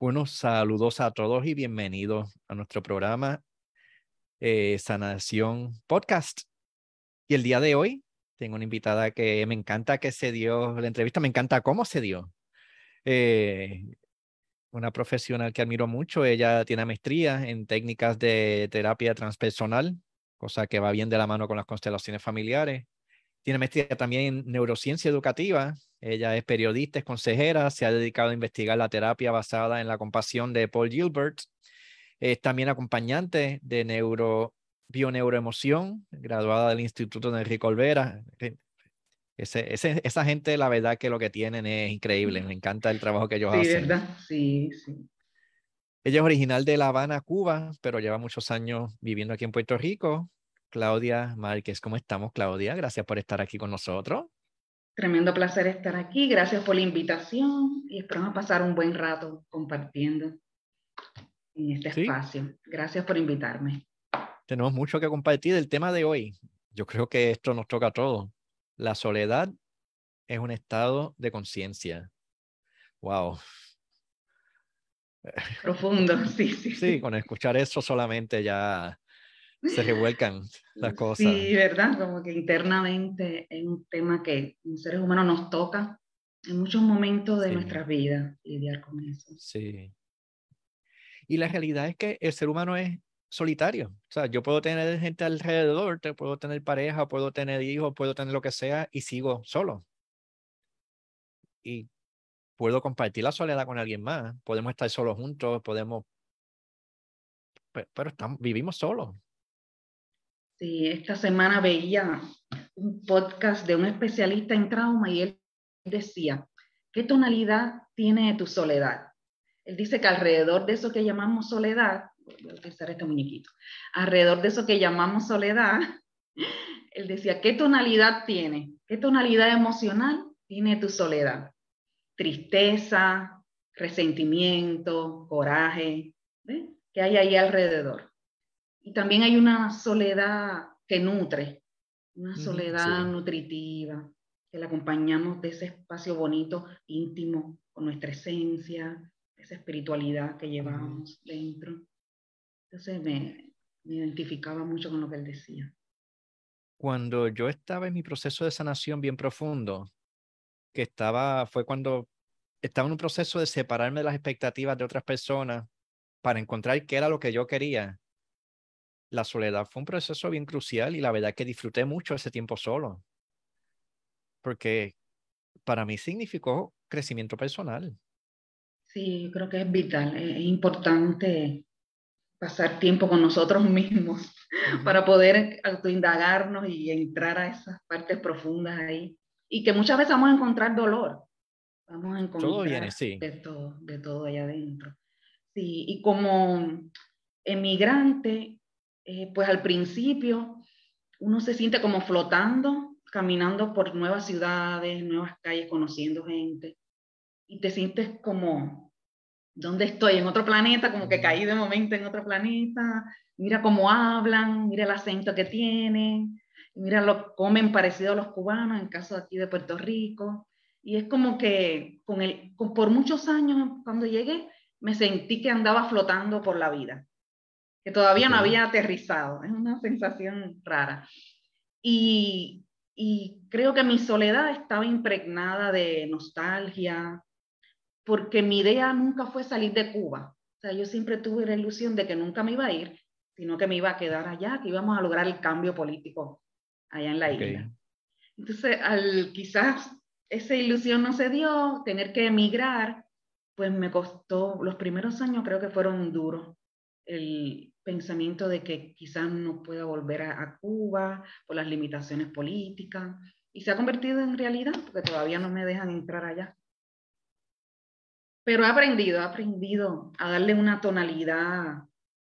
Buenos saludos a todos y bienvenidos a nuestro programa eh, Sanación Podcast. Y el día de hoy tengo una invitada que me encanta que se dio la entrevista, me encanta cómo se dio. Eh, una profesional que admiro mucho, ella tiene maestría en técnicas de terapia transpersonal, cosa que va bien de la mano con las constelaciones familiares. Tiene maestría también en neurociencia educativa ella es periodista, es consejera, se ha dedicado a investigar la terapia basada en la compasión de Paul Gilbert. Es también acompañante de neuro, bioneuroemoción, graduada del Instituto de Enrique Olvera. Ese, esa gente, la verdad que lo que tienen es increíble. Me encanta el trabajo que ellos sí, hacen. ¿verdad? Sí, sí. Ella es original de La Habana, Cuba, pero lleva muchos años viviendo aquí en Puerto Rico. Claudia Márquez, ¿cómo estamos, Claudia? Gracias por estar aquí con nosotros. Tremendo placer estar aquí. Gracias por la invitación y esperamos pasar un buen rato compartiendo en este espacio. Gracias por invitarme. Tenemos mucho que compartir. El tema de hoy, yo creo que esto nos toca a todos. La soledad es un estado de conciencia. Wow. Profundo, sí, sí. Sí, con escuchar eso solamente ya se revuelcan las cosas. Sí, ¿verdad? Como que internamente es un tema que en seres humanos nos toca en muchos momentos de nuestra nuestras vidas lidiar con eso. Sí. Y la realidad es que el ser humano es solitario. O sea, yo puedo tener gente alrededor, te puedo tener pareja, puedo tener hijos, puedo tener lo que sea y sigo solo. Y puedo compartir la soledad con alguien más, podemos estar solos juntos, podemos, pero estamos, vivimos solos. Esta semana veía un podcast de un especialista en trauma y él decía, ¿qué tonalidad tiene tu soledad? Él dice que alrededor de eso que llamamos soledad, voy a utilizar este muñequito, alrededor de eso que llamamos soledad, él decía, ¿qué tonalidad tiene? ¿Qué tonalidad emocional tiene tu soledad? Tristeza, resentimiento, coraje, ¿qué hay ahí alrededor? Y también hay una soledad que nutre, una soledad nutritiva, que la acompañamos de ese espacio bonito, íntimo, con nuestra esencia, esa espiritualidad que llevamos dentro. Entonces me, me identificaba mucho con lo que él decía. Cuando yo estaba en mi proceso de sanación bien profundo, que estaba, fue cuando estaba en un proceso de separarme de las expectativas de otras personas para encontrar qué era lo que yo quería la soledad fue un proceso bien crucial y la verdad que disfruté mucho ese tiempo solo, porque para mí significó crecimiento personal. Sí, creo que es vital, es importante pasar tiempo con nosotros mismos para poder autoindagarnos y entrar a esas partes profundas ahí. Y que muchas veces vamos a encontrar dolor. Vamos a encontrar todo viene, sí. de, todo, de todo allá adentro. Sí, y como emigrante, eh, pues al principio uno se siente como flotando, caminando por nuevas ciudades, nuevas calles, conociendo gente, y te sientes como, ¿dónde estoy? En otro planeta, como que caí de momento en otro planeta, mira cómo hablan, mira el acento que tienen, mira lo comen parecido a los cubanos, en caso de aquí de Puerto Rico, y es como que con el, por muchos años cuando llegué, me sentí que andaba flotando por la vida que todavía no había aterrizado. Es una sensación rara. Y, y creo que mi soledad estaba impregnada de nostalgia, porque mi idea nunca fue salir de Cuba. O sea, yo siempre tuve la ilusión de que nunca me iba a ir, sino que me iba a quedar allá, que íbamos a lograr el cambio político allá en la isla. Entonces, al quizás esa ilusión no se dio, tener que emigrar, pues me costó, los primeros años creo que fueron duros, el pensamiento de que quizás no pueda volver a, Cuba por las limitaciones políticas y se ha convertido en realidad porque todavía no me dejan entrar allá. Pero he aprendido, he aprendido a darle una tonalidad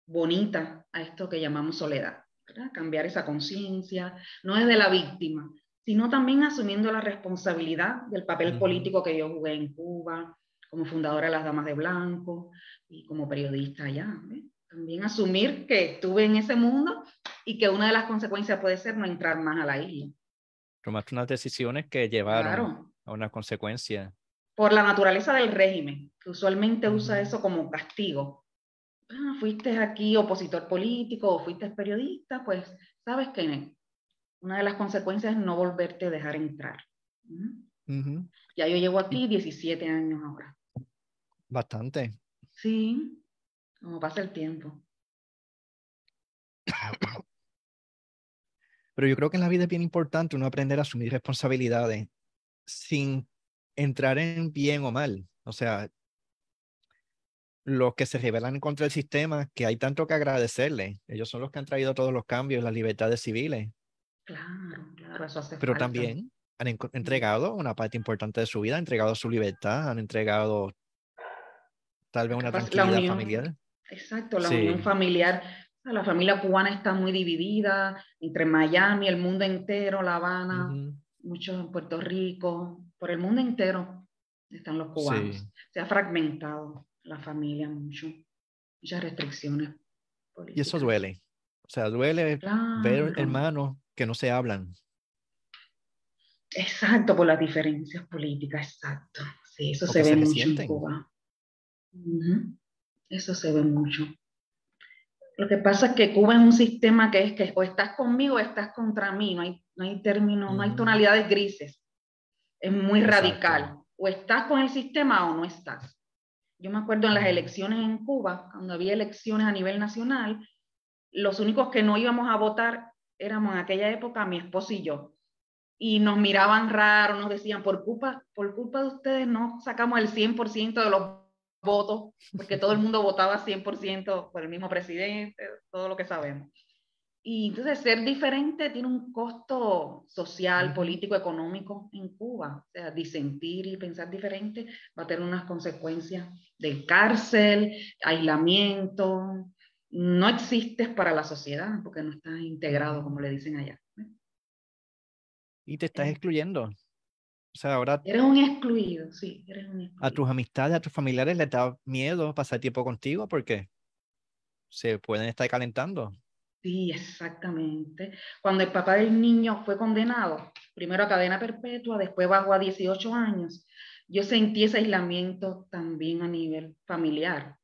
bonita a esto que llamamos soledad, cambiar esa conciencia, no es de la víctima, sino también asumiendo la responsabilidad del papel político que yo jugué en Cuba, como fundadora de las Damas de Blanco y como periodista allá también asumir que estuve en ese mundo y que una de las consecuencias puede ser no entrar más a la isla. Tomaste unas decisiones que llevaron a una consecuencia. por la naturaleza del régimen, que usualmente usa eso como castigo. Ah, fuiste aquí opositor político o fuiste periodista, pues sabes que una de las consecuencias es no volverte a dejar entrar. Ya yo llevo aquí 17 años ahora. Bastante. Sí, como pasa el tiempo. Pero yo creo que en la vida es bien importante uno aprender a asumir responsabilidades sin entrar en bien o mal. O sea, los que se rebelan contra el sistema, que hay tanto que agradecerle. Ellos son los que han traído todos los cambios, las libertades civiles. Claro, claro, eso hace Pero también han entregado una parte importante de su vida, han entregado su libertad, han entregado tal vez una tranquilidad familiar. Exacto, la unión familiar. La familia cubana está muy dividida entre Miami, el mundo entero, La Habana, muchos en Puerto Rico, por el mundo entero están los cubanos. Se ha fragmentado la familia mucho, muchas restricciones. Y eso duele. O sea, duele ver hermanos que no se hablan. Exacto, por las diferencias políticas, exacto. Sí, eso se ve mucho en Cuba. Eso se ve mucho. Lo que pasa es que Cuba es un sistema que es que o estás conmigo o estás contra mí, no hay, no hay términos, no hay tonalidades grises. Es muy radical. O estás con el sistema o no estás. Yo me acuerdo en las elecciones en Cuba, cuando había elecciones a nivel nacional, los únicos que no íbamos a votar éramos en aquella época mi esposo y yo. Y nos miraban raro, nos decían, por culpa, por culpa de ustedes no sacamos el 100% de los votos, porque todo el mundo votaba 100% por el mismo presidente, todo lo que sabemos. Y entonces ser diferente tiene un costo social, político, económico en Cuba. O sea, disentir y pensar diferente va a tener unas consecuencias de cárcel, aislamiento. No existes para la sociedad porque no estás integrado, como le dicen allá. Y te estás excluyendo. O sea, ahora... Eres un excluido, sí, eres un excluido. A tus amistades, a tus familiares les da miedo pasar tiempo contigo porque se pueden estar calentando. Sí, exactamente. Cuando el papá del niño fue condenado, primero a cadena perpetua, después bajó a 18 años, yo sentí ese aislamiento también a nivel familiar.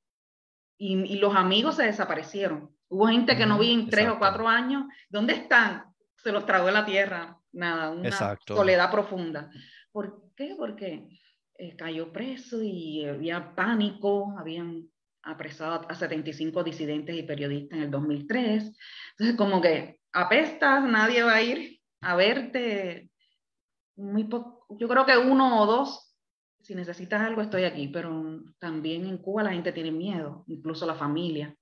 Y, los amigos se desaparecieron. Hubo gente que no vi en tres o cuatro años. ¿Dónde están? Se los tragó en la tierra. Nada, una soledad profunda. ¿Por qué? Porque eh, cayó preso y había pánico, habían apresado a 75 disidentes y periodistas en el 2003. Entonces, como que apestas, nadie va a ir a verte. Muy Yo creo que uno o dos, si necesitas algo, estoy aquí, pero también en Cuba la gente tiene miedo, incluso la familia.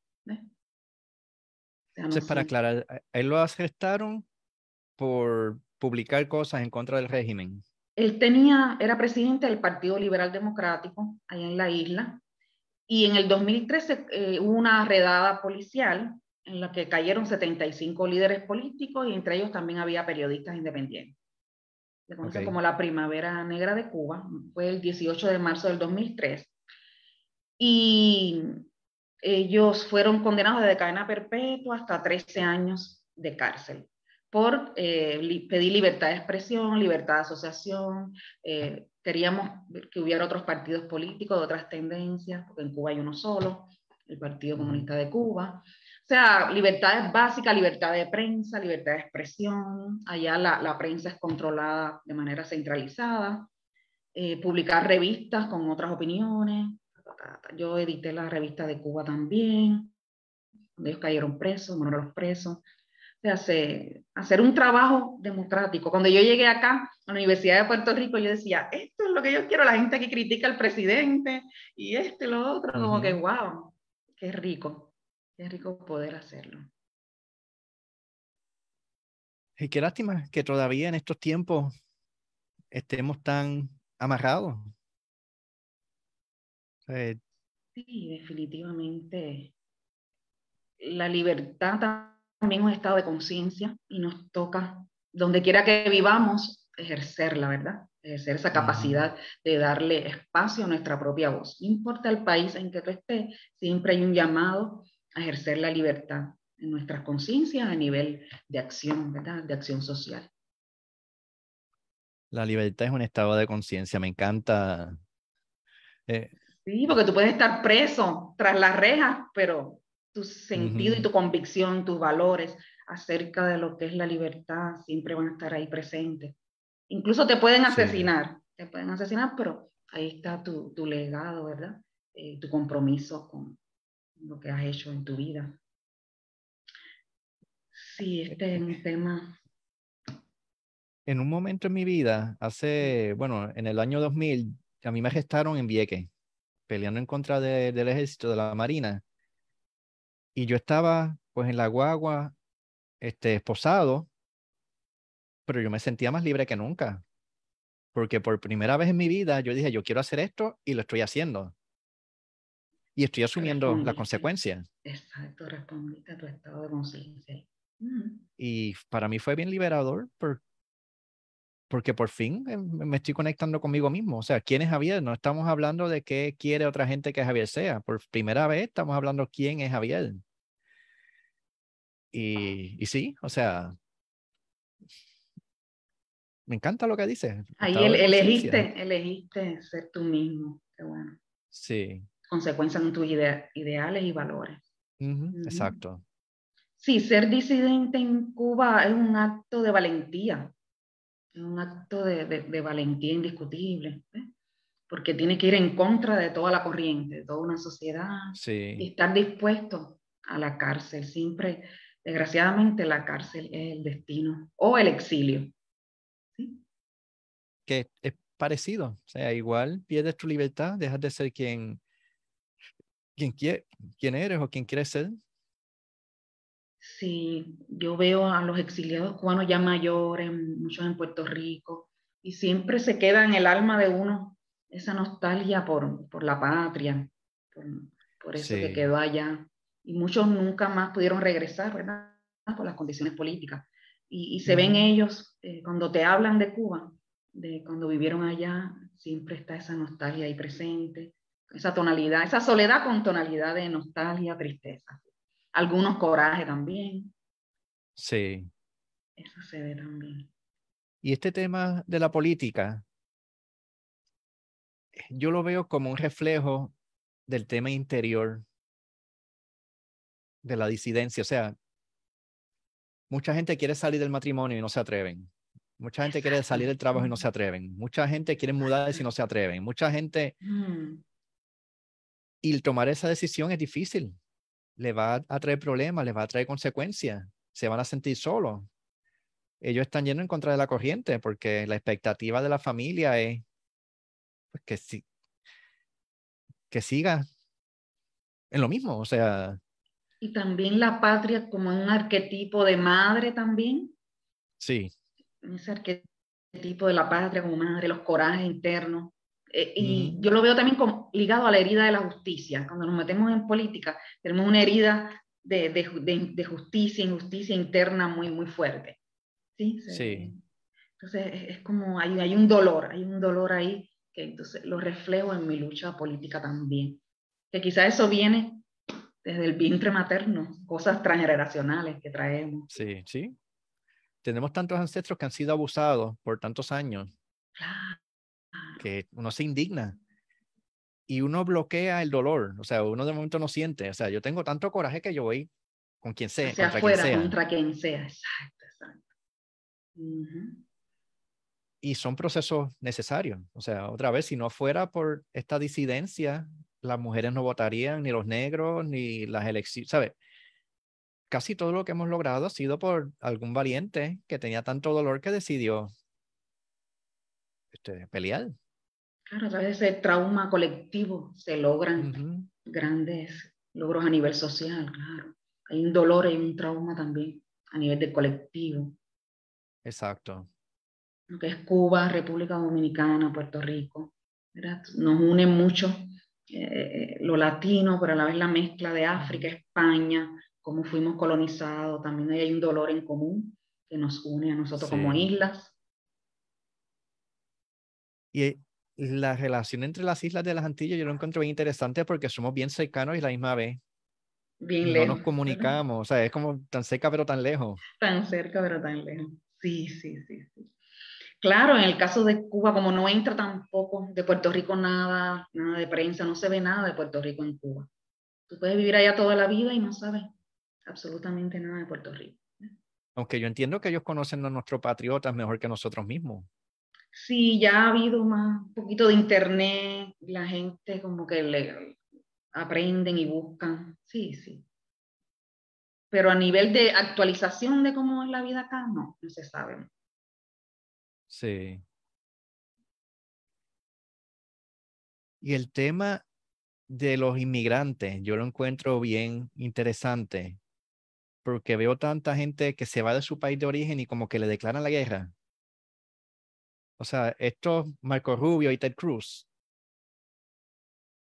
Entonces, para aclarar, él lo arrestaron por publicar cosas en contra del régimen. Él tenía, era presidente del Partido Liberal Democrático allá en la isla, y en el 2013 eh, hubo una redada policial en la que cayeron 75 líderes políticos y entre ellos también había periodistas independientes. Se conoce como la Primavera Negra de Cuba, fue el 18 de marzo del 2003. Y ellos fueron condenados de cadena perpetua hasta 13 años de cárcel por eh, pedir libertad de expresión, libertad de asociación, eh, Queríamos que hubiera otros partidos políticos de otras tendencias, porque en Cuba hay uno solo, el Partido Comunista de Cuba. O sea, libertades básicas, libertad de prensa, libertad de expresión. Allá la, la prensa es controlada de manera centralizada. Eh, publicar revistas con otras opiniones. Yo edité la revista de Cuba también, ellos cayeron presos, bueno, los presos hace, hacer un trabajo democrático. Cuando yo llegué acá a la Universidad de Puerto Rico, yo decía, esto es lo que yo quiero, la gente que critica al presidente y este y lo otro, como que, wow, qué rico, qué rico poder hacerlo. Y qué lástima que todavía en estos tiempos estemos tan amarrados. sí, definitivamente. La libertad también un estado de conciencia y nos toca, donde quiera que vivamos, ejercer la verdad, ejercer esa capacidad de darle espacio a nuestra propia voz. No importa el país en que tú estés, siempre hay un llamado a ejercer la libertad en nuestras conciencias a nivel de acción, ¿verdad? De acción social. La libertad es un estado de conciencia. Me encanta Eh, sí, porque tú puedes estar preso tras las rejas, pero tu sentido y tu convicción, tus valores acerca de lo que es la libertad siempre van a estar ahí presentes. Incluso te pueden asesinar, te pueden asesinar, pero ahí está tu, tu legado, ¿verdad? Eh, tu compromiso con lo que has hecho en tu vida. Sí, este es un tema. En un momento en mi vida, hace, bueno, en el año 2000, a mí me gestaron en Vieques, peleando en contra del ejército, de la marina. Y yo estaba, pues, en la guagua, este, esposado, pero yo me sentía más libre que nunca. Porque por primera vez en mi vida yo dije, yo quiero hacer esto y lo estoy haciendo. Y estoy asumiendo la consecuencia. Exacto, respondiste a tu estado de conciencia. Y para mí fue bien liberador por, porque por fin me estoy conectando conmigo mismo. O sea, ¿quién es Javier? No estamos hablando de qué quiere otra gente que Javier sea. Por primera vez estamos hablando quién es Javier. Y, y sí, o sea, me encanta lo que dice. Ahí elegiste, elegiste ser tú mismo. Qué bueno. Sí. Consecuencia en tus ideales y valores. Exacto. Sí, ser disidente en Cuba es un acto de valentía, es un acto de, de, valentía indiscutible, ¿eh? porque tiene que ir en contra de toda la corriente, de toda una sociedad, sí. y estar dispuesto a la cárcel. Siempre, desgraciadamente, la cárcel es el destino o el exilio que es parecido. O sea, igual pierdes tu libertad, dejas de ser quien, quien, quiere, quien eres o quien quieres ser. Sí, yo veo a los exiliados cubanos ya mayores, muchos en Puerto Rico, y siempre se queda en el alma de uno esa nostalgia por, por la patria, por, eso que quedó allá. Y muchos nunca más pudieron regresar, ¿verdad? Por las condiciones políticas. Y, se ven ellos, eh, cuando te hablan de Cuba, de cuando vivieron allá, siempre está esa nostalgia ahí presente, esa tonalidad, esa soledad con tonalidad de nostalgia, tristeza. Algunos coraje también. Sí. Eso se ve también. Y este tema de la política, yo lo veo como un reflejo del tema interior de la disidencia. O sea, mucha gente quiere salir del matrimonio y no se atreven. Mucha gente quiere salir del trabajo y no se atreven. Mucha gente quiere mudarse y no se atreven. Mucha gente... Mm. Y tomar esa decisión es difícil. Le va a traer problemas, le va a traer consecuencias. Se van a sentir solos. Ellos están yendo en contra de la corriente porque la expectativa de la familia es pues, que, si, que siga en lo mismo. O sea... Y también la patria como un arquetipo de madre también. Sí ese arquetipo de la patria como madre, los corajes internos. Eh, y yo lo veo también como, ligado a la herida de la justicia. Cuando nos metemos en política, tenemos una herida de, de, de, justicia, injusticia interna muy, muy fuerte. Sí. sí. Entonces es, como, hay, hay un dolor, hay un dolor ahí que entonces lo reflejo en mi lucha política también. Que quizás eso viene desde el vientre materno, cosas transgeneracionales que traemos. Sí, sí, tenemos tantos ancestros que han sido abusados por tantos años que uno se indigna y uno bloquea el dolor. O sea, uno de momento no siente. O sea, yo tengo tanto coraje que yo voy con quien sea. Hacia contra afuera, quien sea. contra quien sea. Exacto, exacto. Y son procesos necesarios. O sea, otra vez, si no fuera por esta disidencia, las mujeres no votarían, ni los negros, ni las elecciones, ¿sabes? casi todo lo que hemos logrado ha sido por algún valiente que tenía tanto dolor que decidió este, pelear. Claro, a través de ese trauma colectivo se logran grandes logros a nivel social, claro. Hay un dolor y un trauma también a nivel del colectivo. Exacto. Lo que es Cuba, República Dominicana, Puerto Rico. Nos une mucho eh, eh, lo latino, pero a la vez la mezcla de África, España, cómo fuimos colonizados, también hay un dolor en común que nos une a nosotros como islas. Y la relación entre las islas de las Antillas yo lo encuentro bien interesante porque somos bien cercanos y la misma vez. Bien lejos. No nos comunicamos, o sea, es como tan cerca pero tan lejos. Tan cerca pero tan lejos. Sí, sí, sí, sí. Claro, en el caso de Cuba, como no entra tampoco de Puerto Rico nada, nada de prensa, no se ve nada de Puerto Rico en Cuba. Tú puedes vivir allá toda la vida y no sabes absolutamente nada de Puerto Rico. Aunque yo entiendo que ellos conocen a nuestros patriotas mejor que nosotros mismos. Sí, ya ha habido más, un poquito de internet, la gente como que le aprenden y buscan. Sí, sí. Pero a nivel de actualización de cómo es la vida acá, no, no se sabe. Sí. Y el tema de los inmigrantes, yo lo encuentro bien interesante, porque veo tanta gente que se va de su país de origen y como que le declaran la guerra. O sea, estos Marco Rubio y Ted Cruz,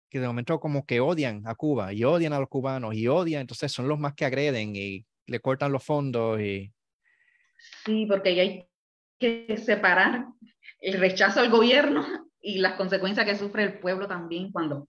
que de momento como que odian a Cuba y odian a los cubanos y odian, entonces son los más que agreden y le cortan los fondos y... Sí, porque hay que separar el rechazo al gobierno y las consecuencias que sufre el pueblo también cuando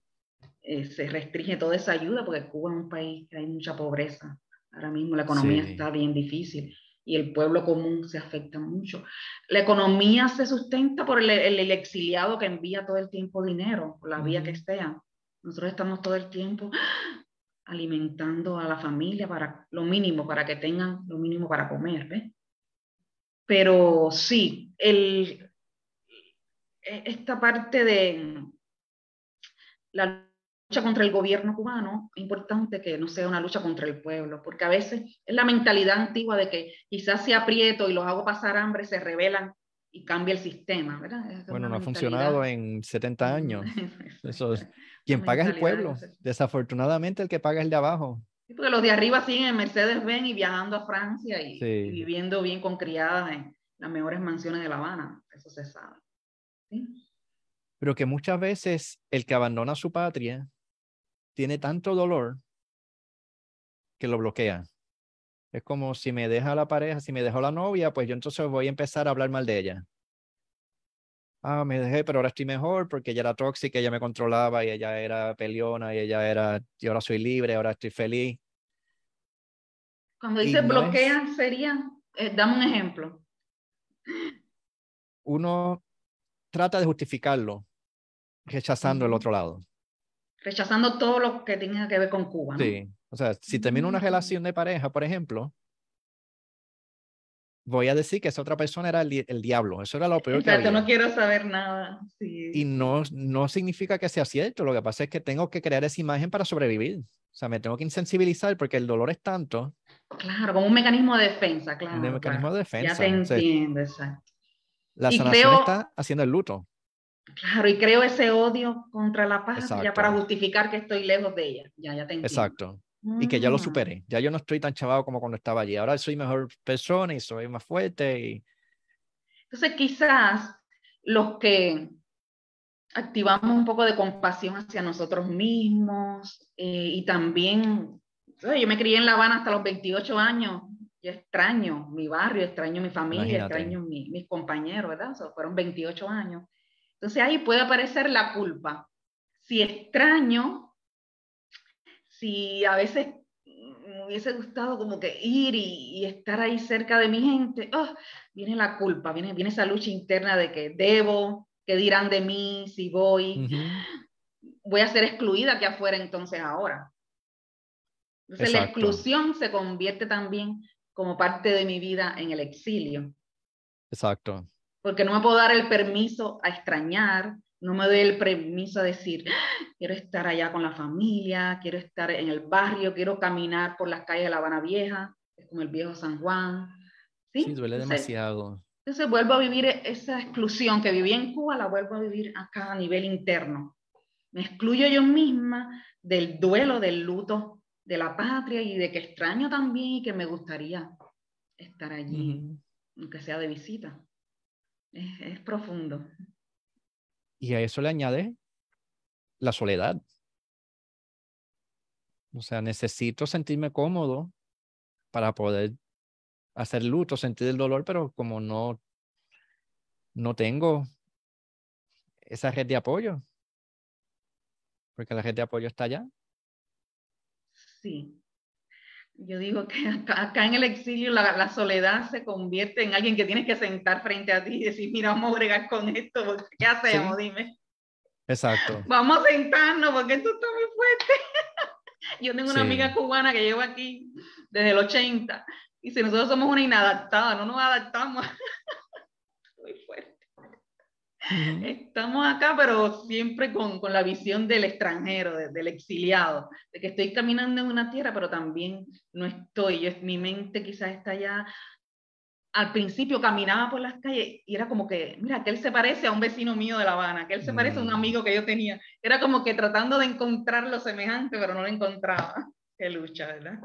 eh, se restringe toda esa ayuda, porque Cuba es un país que hay mucha pobreza. Ahora mismo la economía está bien difícil y el pueblo común se afecta mucho. La economía se sustenta por el, el, exiliado que envía todo el tiempo dinero, por la vía que sea. Nosotros estamos todo el tiempo alimentando a la familia para lo mínimo, para que tengan lo mínimo para comer. ¿ves? Pero sí, el, e, esta parte de la lucha contra el gobierno cubano, es importante que no sea una lucha contra el pueblo, porque a veces es la mentalidad antigua de que quizás si aprieto y los hago pasar hambre, se rebelan y cambia el sistema, ¿verdad? bueno, no ha funcionado en 70 años. Eso es, quien paga es el pueblo. Desafortunadamente el que paga es el de abajo porque los de arriba siguen en Mercedes-Benz y viajando a Francia y, viviendo bien con criadas en las mejores mansiones de La Habana. Eso se sabe. Pero que muchas veces el que abandona su patria tiene tanto dolor que lo bloquea. Es como si me deja la pareja, si me dejó la novia, pues yo entonces voy a empezar a hablar mal de ella. Ah, me dejé, pero ahora estoy mejor porque ella era tóxica, ella me controlaba y ella era peleona y ella era, y ahora soy libre, ahora estoy feliz. Cuando dice bloquean, sería, eh, dame un ejemplo. Uno trata de justificarlo, rechazando el otro lado. Rechazando todo lo que tenga que ver con Cuba. Sí, o sea, si termino una relación de pareja, por ejemplo, voy a decir que esa otra persona era el, diablo. Eso era lo peor que había. no quiero saber nada. Y no, no significa que sea cierto. Lo que pasa es que tengo que crear esa imagen para sobrevivir. O sea, me tengo que insensibilizar porque el dolor es tanto Claro, como un mecanismo de defensa, claro. Un mecanismo de defensa. Ya te entiendo, exacto. La sanación está haciendo el luto. Claro, y creo ese odio contra la paz ya para justificar que estoy lejos de ella. Ya, ya te entiendo. Exacto. Y que ya lo superé. Ya yo no estoy tan chavado como cuando estaba allí. Ahora soy mejor persona y soy más fuerte. Y... Entonces, quizás los que activamos un poco de compasión hacia nosotros mismos eh, y también yo me crié en La Habana hasta los 28 años. Yo extraño mi barrio, extraño mi familia, extraño mis compañeros, ¿verdad? fueron 28 años. Entonces ahí puede aparecer la culpa. Si extraño, si a veces me hubiese gustado como que ir y, estar ahí cerca de mi gente, oh, viene la culpa, viene, viene esa lucha interna de que debo, que dirán de mí si voy, voy a ser excluida aquí afuera entonces ahora. Entonces la exclusión se convierte también como parte de mi vida en el exilio. Exacto. Porque no me puedo dar el permiso a extrañar, no me doy el permiso a decir, ah, quiero estar allá con la familia, quiero estar en el barrio, quiero caminar por las calles de La Habana Vieja, es como el viejo San Juan. Sí, duele demasiado. Entonces vuelvo a vivir esa exclusión que viví en Cuba, la vuelvo a vivir acá a nivel interno. Me excluyo yo misma del duelo, del luto de la patria y de que extraño también y que me gustaría estar allí, aunque sea de visita. Es, profundo. Y a eso le añade la soledad. O sea, necesito sentirme cómodo para poder hacer luto, sentir el dolor, pero como no, no tengo esa red de apoyo, porque la red de apoyo está allá, Sí. yo digo que acá, en el exilio la, soledad se convierte en alguien que tienes que sentar frente a ti y decir, mira, vamos a bregar con esto, ¿qué hacemos? Dime. Exacto. Vamos a sentarnos porque esto está muy fuerte. yo tengo una amiga cubana que lleva aquí desde el 80 y si nosotros somos una inadaptada, no nos adaptamos. muy fuerte. Estamos acá, pero siempre con, con la visión del extranjero, del exiliado, de que estoy caminando en una tierra, pero también no estoy. Yo, mi mente quizás está ya. Al principio caminaba por las calles y era como que, mira, que él se parece a un vecino mío de La Habana, que él se parece a un mm. amigo que yo tenía. Era como que tratando de encontrar lo semejante, pero no lo encontraba. Qué lucha, ¿verdad?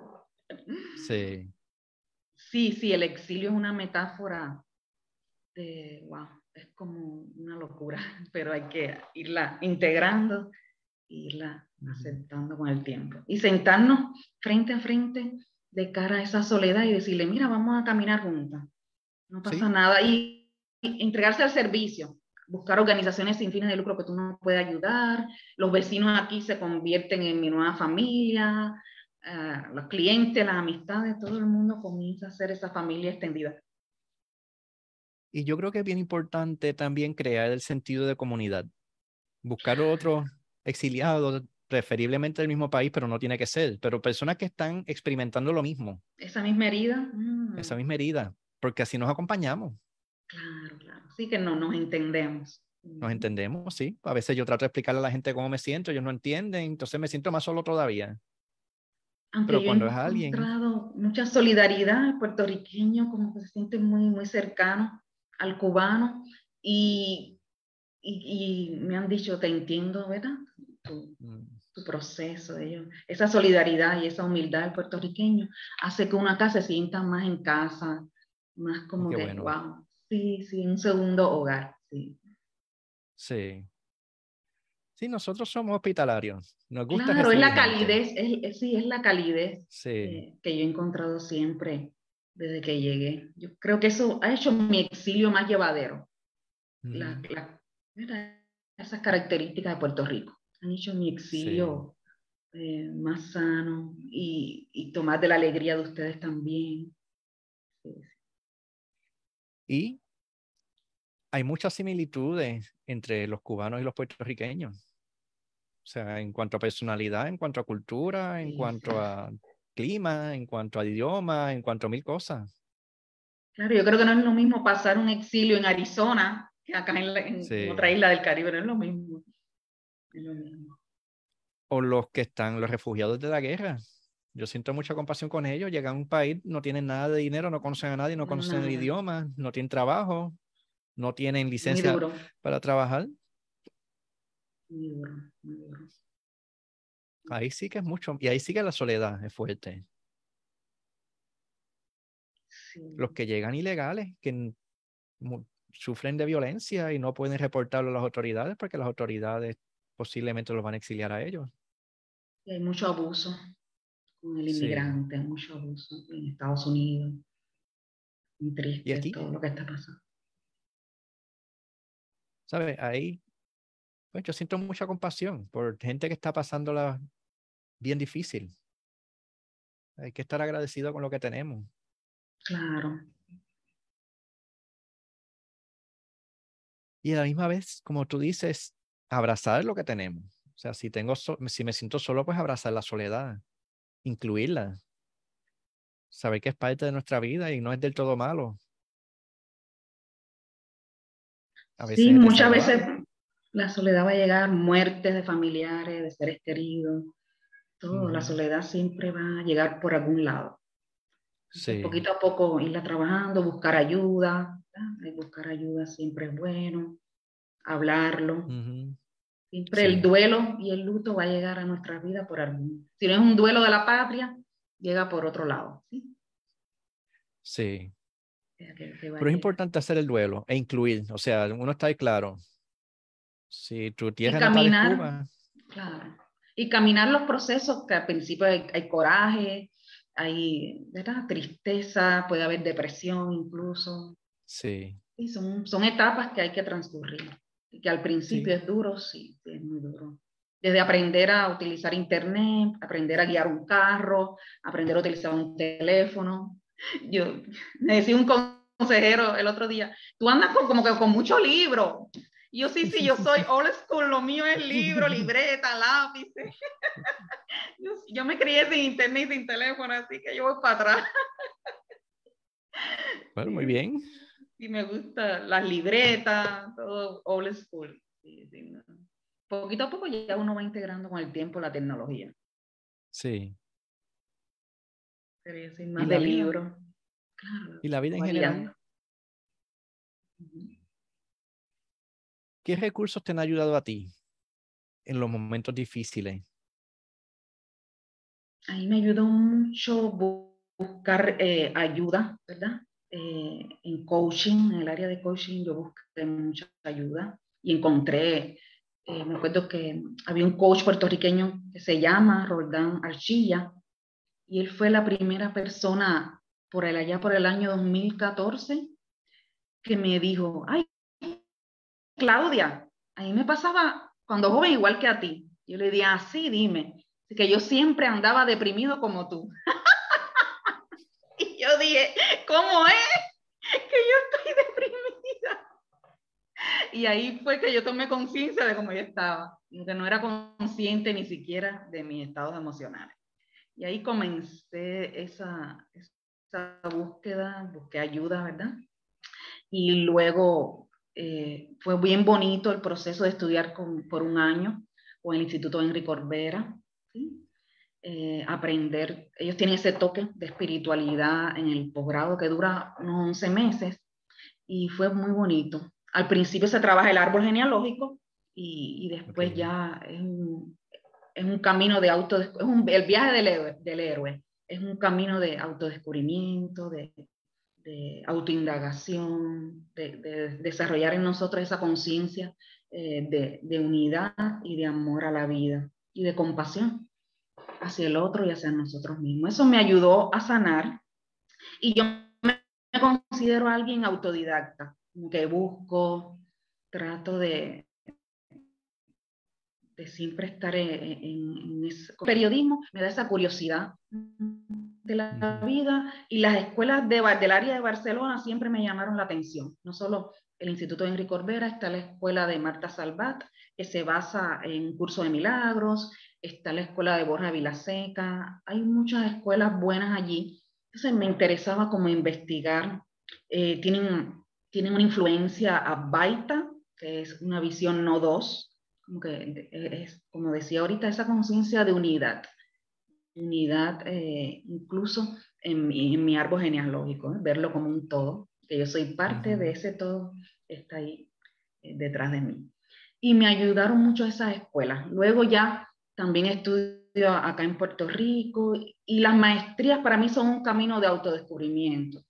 Sí. Sí, sí, el exilio es una metáfora de, wow, es como una locura, pero hay que irla integrando, irla aceptando con el tiempo. Y sentarnos frente a frente de cara a esa soledad y decirle, mira, vamos a caminar juntas, no pasa nada. Y, entregarse al servicio, buscar organizaciones sin fines de lucro que tú nos puedas ayudar. Los vecinos aquí se convierten en mi nueva familia, eh, los clientes, las amistades, todo el mundo comienza a ser esa familia extendida. Y yo creo que es bien importante también crear el sentido de comunidad. Buscar otros exiliados, preferiblemente del mismo país, pero no tiene que ser, pero personas que están experimentando lo mismo. Esa misma herida. Esa mm. misma herida, porque así nos acompañamos. Claro, claro. Sí que no nos entendemos. Nos entendemos, sí. A veces yo trato de explicarle a la gente cómo me siento, ellos no entienden, entonces me siento más solo todavía. pero cuando es alguien. mucha solidaridad puertorriqueño, como que se siente muy, muy cercano al cubano y, y, me han dicho, te entiendo, ¿verdad? Tu, mm. tu proceso, ellos. esa solidaridad y esa humildad del puertorriqueño hace que uno acá se sienta más en casa, más como de, wow, sí, sí, un segundo hogar, sí. Sí. Sí, nosotros somos hospitalarios. Nos gusta claro, es la calidez, es, sí, es la calidez que yo he encontrado siempre desde que llegué. Yo creo que eso ha hecho mi exilio más llevadero. La, esas características de Puerto Rico han hecho mi exilio eh, más sano y, y, tomar de la alegría de ustedes también. Y hay muchas similitudes entre los cubanos y los puertorriqueños. O sea, en cuanto a personalidad, en cuanto a cultura, en cuanto a clima, en cuanto a idioma, en cuanto a mil cosas. Claro, yo creo que no es lo mismo pasar un exilio en Arizona que acá en, otra isla del Caribe, no es lo mismo. O los que están, los refugiados de la guerra. Yo siento mucha compasión con ellos. Llegan a un país, no tienen nada de dinero, no conocen a nadie, no conocen el idioma, no tienen trabajo, no tienen licencia para trabajar. Muy duro, muy duro. Ahí sí que es mucho, y ahí sí que la soledad es fuerte. Los que llegan ilegales, que sufren de violencia y no pueden reportarlo a las autoridades porque las autoridades posiblemente los van a exiliar a ellos. hay mucho abuso con el inmigrante, hay mucho abuso en Estados Unidos. Muy triste ¿Y aquí? todo lo que está pasando. ¿Sabes? Ahí, pues yo siento mucha compasión por gente que está pasándola bien difícil. Hay que estar agradecido con lo que tenemos. Claro. Y a la misma vez, como tú dices, abrazar lo que tenemos. O sea, si, tengo si me siento solo, pues abrazar la soledad, incluirla. Saber que es parte de nuestra vida y no es del todo malo. sí, muchas veces la soledad va a llegar, muertes de familiares, de seres queridos, todo, la soledad siempre va a llegar por algún lado. Sí. Poquito a poco irla trabajando, buscar ayuda, buscar ayuda siempre es bueno, hablarlo. Siempre el duelo y el luto va a llegar a nuestra vida por algún. Si no es un duelo de la patria, llega por otro lado. Sí. sí. Pero es importante hacer el duelo e incluir, o sea, uno está ahí claro. Si tu tierra caminar, Cuba, claro y caminar los procesos, que al principio hay, coraje, hay ¿verdad? tristeza, puede haber depresión incluso. Sí. Y son, son etapas que hay que transcurrir. Y que al principio es duro, sí, es muy duro. desde aprender a utilizar internet, aprender a guiar un carro, aprender a utilizar un teléfono. Yo me decía un consejero el otro día, tú andas con, como que con muchos libros. Yo sí, sí, yo soy old school, lo mío es libro, libreta, lápices. yo, yo, me crié sin internet y sin teléfono, así que yo voy para atrás. bueno, muy bien. Y me gusta las libretas, todo old school. Sí, sí, Poquito a poco ya uno va integrando con el tiempo la tecnología. Sí. Sin más de libro. y la vida en general. ¿Qué recursos te han ayudado a ti en los momentos difíciles? A mí me ayudó mucho buscar eh, ayuda, ¿verdad? Eh, en coaching, en el área de coaching, yo busqué mucha ayuda y encontré, eh, me acuerdo que había un coach puertorriqueño que se llama Roldán Archilla y él fue la primera persona por el, allá por el año 2014 que me dijo, ay, Claudia, a mí me pasaba cuando joven igual que a ti. Yo le dije, ah, sí, dime, que yo siempre andaba deprimido como tú. y yo dije, ¿cómo es que yo estoy deprimida? Y ahí fue que yo tomé conciencia de cómo yo estaba, que no era consciente ni siquiera de mis estados emocionales. Y ahí comencé esa, esa búsqueda, busqué ayuda, ¿verdad? Y luego eh, fue bien bonito el proceso de estudiar con, por un año con el Instituto Henry Corbera, ¿sí? Eh, aprender, ellos tienen ese toque de espiritualidad en el posgrado que dura unos 11 meses y fue muy bonito. Al principio se trabaja el árbol genealógico y, y después ya es un, es un, camino de auto, es un, el viaje del del héroe, es un camino de autodescubrimiento, de, de autoindagación, de, de, desarrollar en nosotros esa conciencia eh, de, unidad y de amor a la vida y de compasión hacia el otro y hacia nosotros mismos. Eso me ayudó a sanar y yo me considero alguien autodidacta, que busco, trato de, de siempre estar en, en, ese periodismo, me da esa curiosidad de la vida y las escuelas de, del área de Barcelona siempre me llamaron la atención, no solo el Instituto de Enrique Corbera, está la escuela de Marta Salvat, que se basa en curso de milagros, está la escuela de Borja Vilaseca, hay muchas escuelas buenas allí. Entonces me interesaba como investigar. Eh, tienen, tienen una influencia a Baita, que es una visión no dos, como que es, como decía ahorita, esa conciencia de unidad. Unidad eh, incluso en mi, en mi, árbol genealógico, ¿eh? verlo como un todo, que yo soy parte de ese todo, está ahí detrás de mí. Y me ayudaron mucho esas escuelas. Luego ya también estudio acá en Puerto Rico y las maestrías para mí son un camino de autodescubrimiento.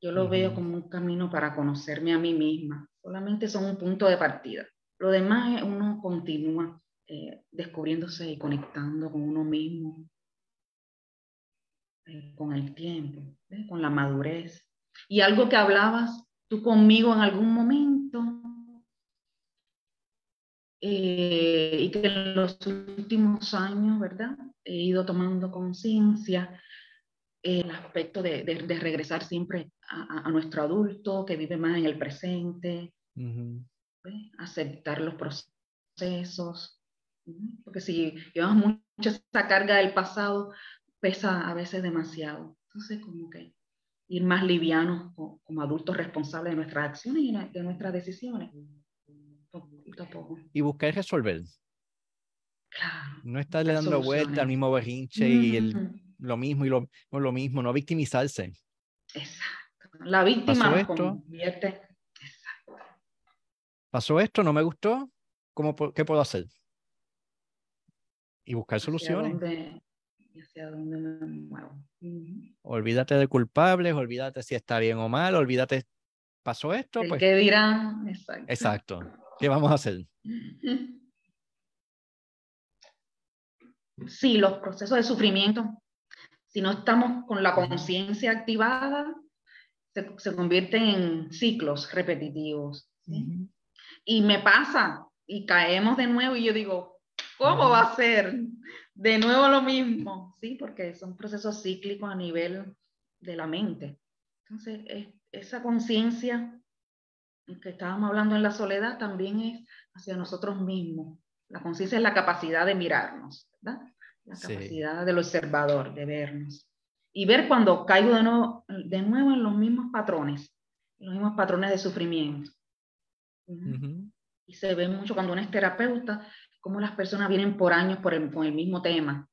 Yo lo veo como un camino para conocerme a mí misma. Solamente son un punto de partida. Lo demás uno continúa eh, descubriéndose y conectando con uno mismo, eh, con el tiempo, con la madurez. Y algo que hablabas tú conmigo en algún momento, eh, y que en los últimos años, ¿verdad? He ido tomando conciencia el aspecto de, de, regresar siempre a, a, nuestro adulto que vive más en el presente, aceptar los procesos, porque si llevamos mucho esa carga del pasado, pesa a veces demasiado. Entonces, como que ir más livianos como, adultos responsables de nuestras acciones y de nuestras decisiones. Y buscar resolver. Claro, no estarle dando vuelta al mismo berrinche y el, lo mismo y lo, lo, mismo, no victimizarse. Exacto. La víctima esto? convierte. Exacto. Pasó esto, no me gustó, ¿Cómo, ¿qué puedo hacer? Y buscar soluciones. Hacia dónde me muevo. Olvídate de culpables, olvídate si está bien o mal, olvídate, pasó esto. El pues, que dirán, exacto. Exacto. ¿Qué vamos a hacer? Sí, los procesos de sufrimiento, si no estamos con la conciencia activada, se, se, convierten en ciclos repetitivos. ¿sí? Y me pasa, y caemos de nuevo, y yo digo, ¿Cómo va a ser? De nuevo lo mismo, sí, porque son procesos cíclicos a nivel de la mente. Entonces, esa conciencia que estábamos hablando en la soledad también es hacia nosotros mismos. La conciencia es la capacidad de mirarnos, ¿verdad? La capacidad del observador, de vernos. Y ver cuando caigo de nuevo, de nuevo en los mismos patrones, los mismos patrones de sufrimiento. Y se ve mucho cuando uno es terapeuta, cómo las personas vienen por años por el, el mismo tema.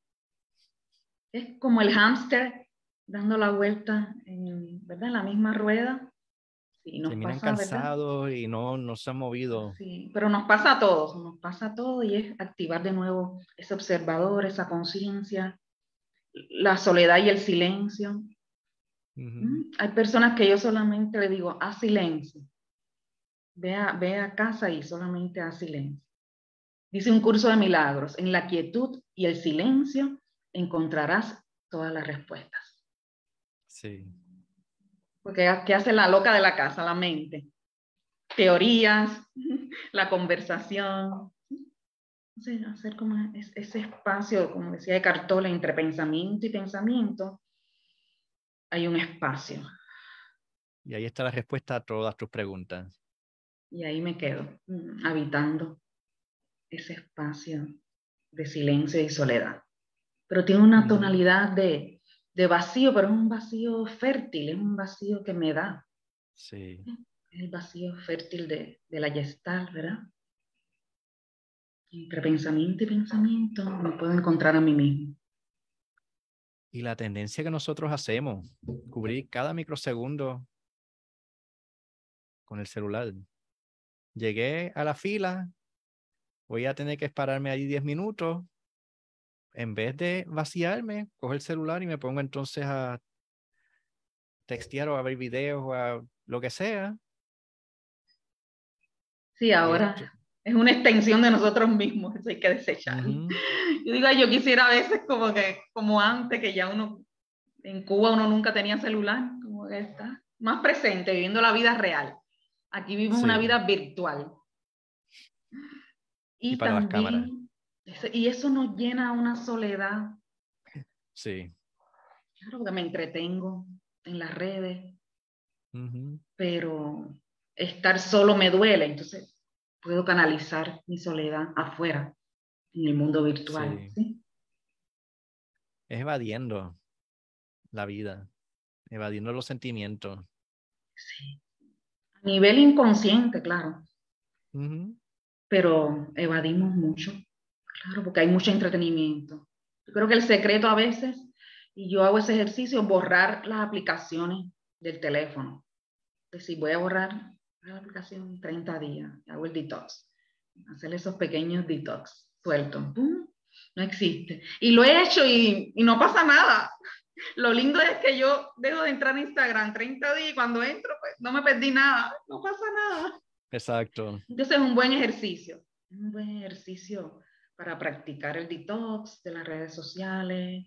Es como el hámster dando la vuelta en, ¿verdad? en la misma rueda Sí, nos Terminan cansados y no, no se han movido. Sí, pero nos pasa a todos, nos pasa a todos y es activar de nuevo ese observador, esa conciencia, la soledad y el silencio. Mm, hay personas que yo solamente le digo, haz silencio. Ve a, ve a casa y solamente haz silencio. Dice un curso de milagros, en la quietud y el silencio encontrarás todas las respuestas. Sí. Porque ¿qué hace la loca de la casa? La mente. Teorías, la conversación. hacer como ese espacio, como decía de Cartola, entre pensamiento y pensamiento, hay un espacio. Y ahí está la respuesta a todas tus preguntas. Y ahí me quedo, mm, habitando ese espacio de silencio y soledad. Pero tiene una tonalidad de, de vacío, pero es un vacío fértil, es un vacío que me da. Sí. El vacío fértil de, la gestal, ¿verdad? Entre pensamiento y pensamiento me puedo encontrar a mí mismo. Y la tendencia que nosotros hacemos, cubrir cada microsegundo con el celular. Llegué a la fila, voy a tener que esperarme ahí 10 minutos, en vez de vaciarme, cojo el celular y me pongo entonces a textear o a ver videos o a lo que sea. Sí, ahora es una extensión de nosotros mismos, eso hay que desechar. Yo digo, yo quisiera a veces como que, como antes, que ya uno, en Cuba uno nunca tenía celular, como que está más presente, viviendo la vida real. Aquí vivimos una vida virtual. Y, para las cámaras y eso nos llena una soledad. Sí. Claro, porque me entretengo en las redes, pero estar solo me duele, entonces puedo canalizar mi soledad afuera, en el mundo virtual. Sí. Es evadiendo la vida, evadiendo los sentimientos. Sí. A nivel inconsciente, claro. Pero evadimos mucho. Claro, porque hay mucho entretenimiento. Yo creo que el secreto a veces, y yo hago ese ejercicio, borrar las aplicaciones del teléfono. Decir, voy a borrar la aplicación 30 días, hago el detox. Hacer esos pequeños detox, suelto. No existe. Y lo he hecho y, y no pasa nada. Lo lindo es que yo dejo de entrar a Instagram 30 días y cuando entro, pues no me perdí nada, no pasa nada. Exacto. Entonces es un buen ejercicio, un buen ejercicio para practicar el detox de las redes sociales,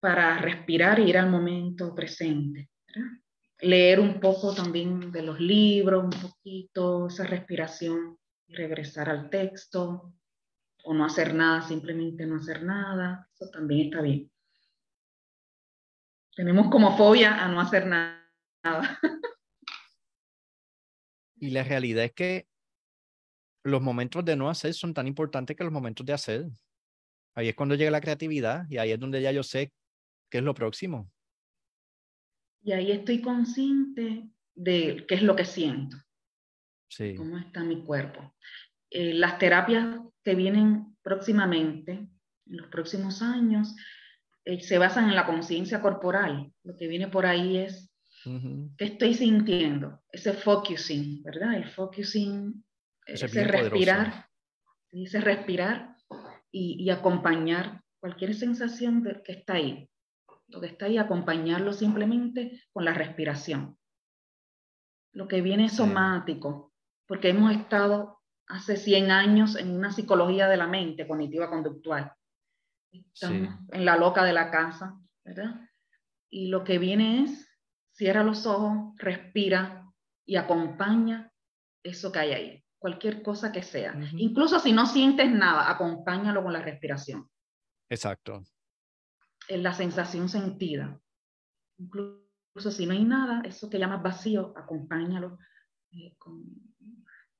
para respirar y ir al momento presente. Leer un poco también de los libros, un poquito, esa respiración y regresar al texto, o no hacer nada, simplemente no hacer nada, eso también está bien. Tenemos como fobia a no hacer nada. Y la realidad es que los momentos de no hacer son tan importantes que los momentos de hacer. Ahí es cuando llega la creatividad y ahí es donde ya yo sé qué es lo próximo. Y ahí estoy consciente de qué es lo que siento. Sí. Cómo está mi cuerpo. Eh, las terapias que vienen próximamente, en los próximos años, eh, se basan en la conciencia corporal. Lo que viene por ahí es qué estoy sintiendo, ese focusing, ¿verdad? El focusing ese respirar, ese respirar y, acompañar cualquier sensación que está ahí. Lo que está ahí, acompañarlo simplemente con la respiración. Lo que viene es somático, porque hemos estado hace 100 años en una psicología de la mente cognitiva conductual. Estamos en la loca de la casa, ¿verdad? Y lo que viene es, cierra los ojos, respira y acompaña eso que hay ahí cualquier cosa que sea. Incluso si no sientes nada, acompáñalo con la respiración. Exacto. Es la sensación sentida. Incluso si no hay nada, eso que llamas vacío, acompáñalo. Eh,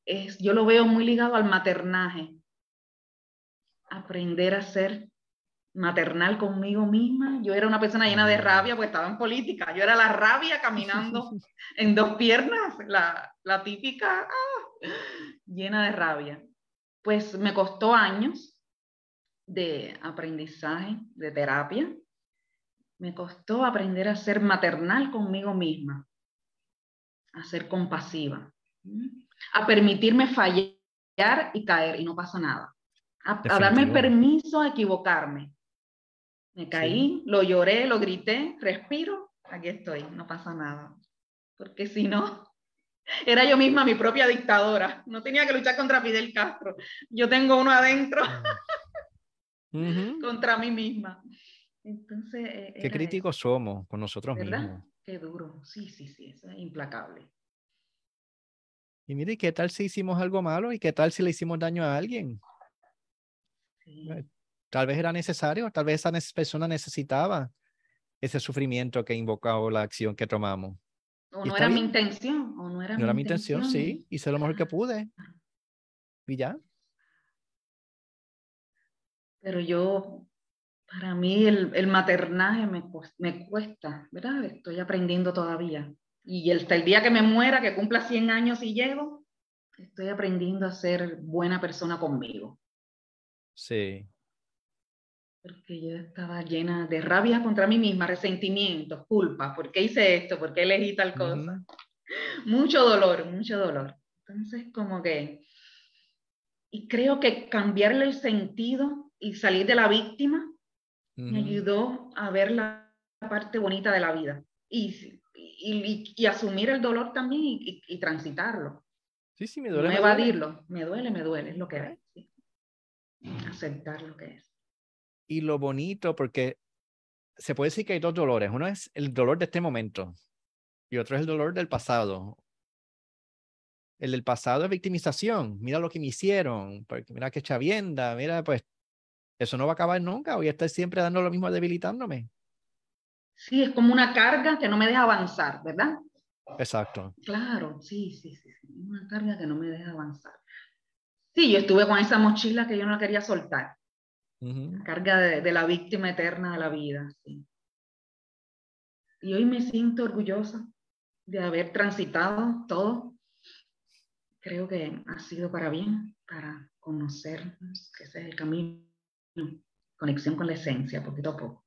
es, yo lo veo muy ligado al maternaje. Aprender a ser maternal conmigo misma. Yo era una persona llena de rabia, pues estaba en política. Yo era la rabia caminando en dos piernas, la, la típica, ah, llena de rabia. Pues me costó años de aprendizaje, de terapia. Me costó aprender a ser maternal conmigo misma, a ser compasiva, a permitirme fallar y caer y no pasa nada. A, a darme el permiso a equivocarme, me caí, lo lloré, lo grité, respiro, aquí estoy, no pasa nada. Porque si no, era yo misma mi propia dictadora. No tenía que luchar contra Fidel Castro. Yo tengo uno adentro contra mí misma. Entonces, eh, Qué críticos somos con nosotros ¿verdad? mismos. Qué duro. Sí, sí, sí, eso es implacable. Y mire, ¿qué tal si hicimos algo malo? ¿Y qué tal si le hicimos daño a alguien? Sí. Eh, Tal vez era necesario, tal vez esa persona necesitaba ese sufrimiento que invocaba la acción que tomamos. O no era mi intención, o no era no mi era mi intención, sí, hice lo mejor que pude. Y ya. Pero yo, para mí el, el maternaje me, me cuesta, ¿verdad? Estoy aprendiendo todavía. Y hasta el día que me muera, que cumpla 100 años y llego, estoy aprendiendo a ser buena persona conmigo. Sí, porque yo estaba llena de rabia contra mí misma, resentimiento, culpa, ¿por qué hice esto? ¿Por qué elegí tal cosa? Mucho dolor, mucho dolor. Entonces, como que, y creo que cambiarle el sentido y salir de la víctima me ayudó a ver la parte bonita de la vida y, y, y, asumir el dolor también y, transitarlo. Sí, sí, me duele. No evadirlo, me duele, me duele, es lo que es. Aceptar lo que es y lo bonito, porque se puede decir que hay dos dolores. Uno es el dolor de este momento y otro es el dolor del pasado. El del pasado es victimización. Mira lo que me hicieron, porque mira qué chavienda, mira, pues eso no va a acabar nunca. Voy a estar siempre dando lo mismo, debilitándome. Sí, es como una carga que no me deja avanzar, ¿verdad? Exacto. Claro, sí, sí, sí, Una carga que no me deja avanzar. Sí, yo estuve con esa mochila que yo no quería soltar carga de, la víctima eterna de la vida. Y hoy me siento orgullosa de haber transitado todo. Creo que ha sido para bien, para conocernos, que ese es el camino, conexión con la esencia, poquito a poco.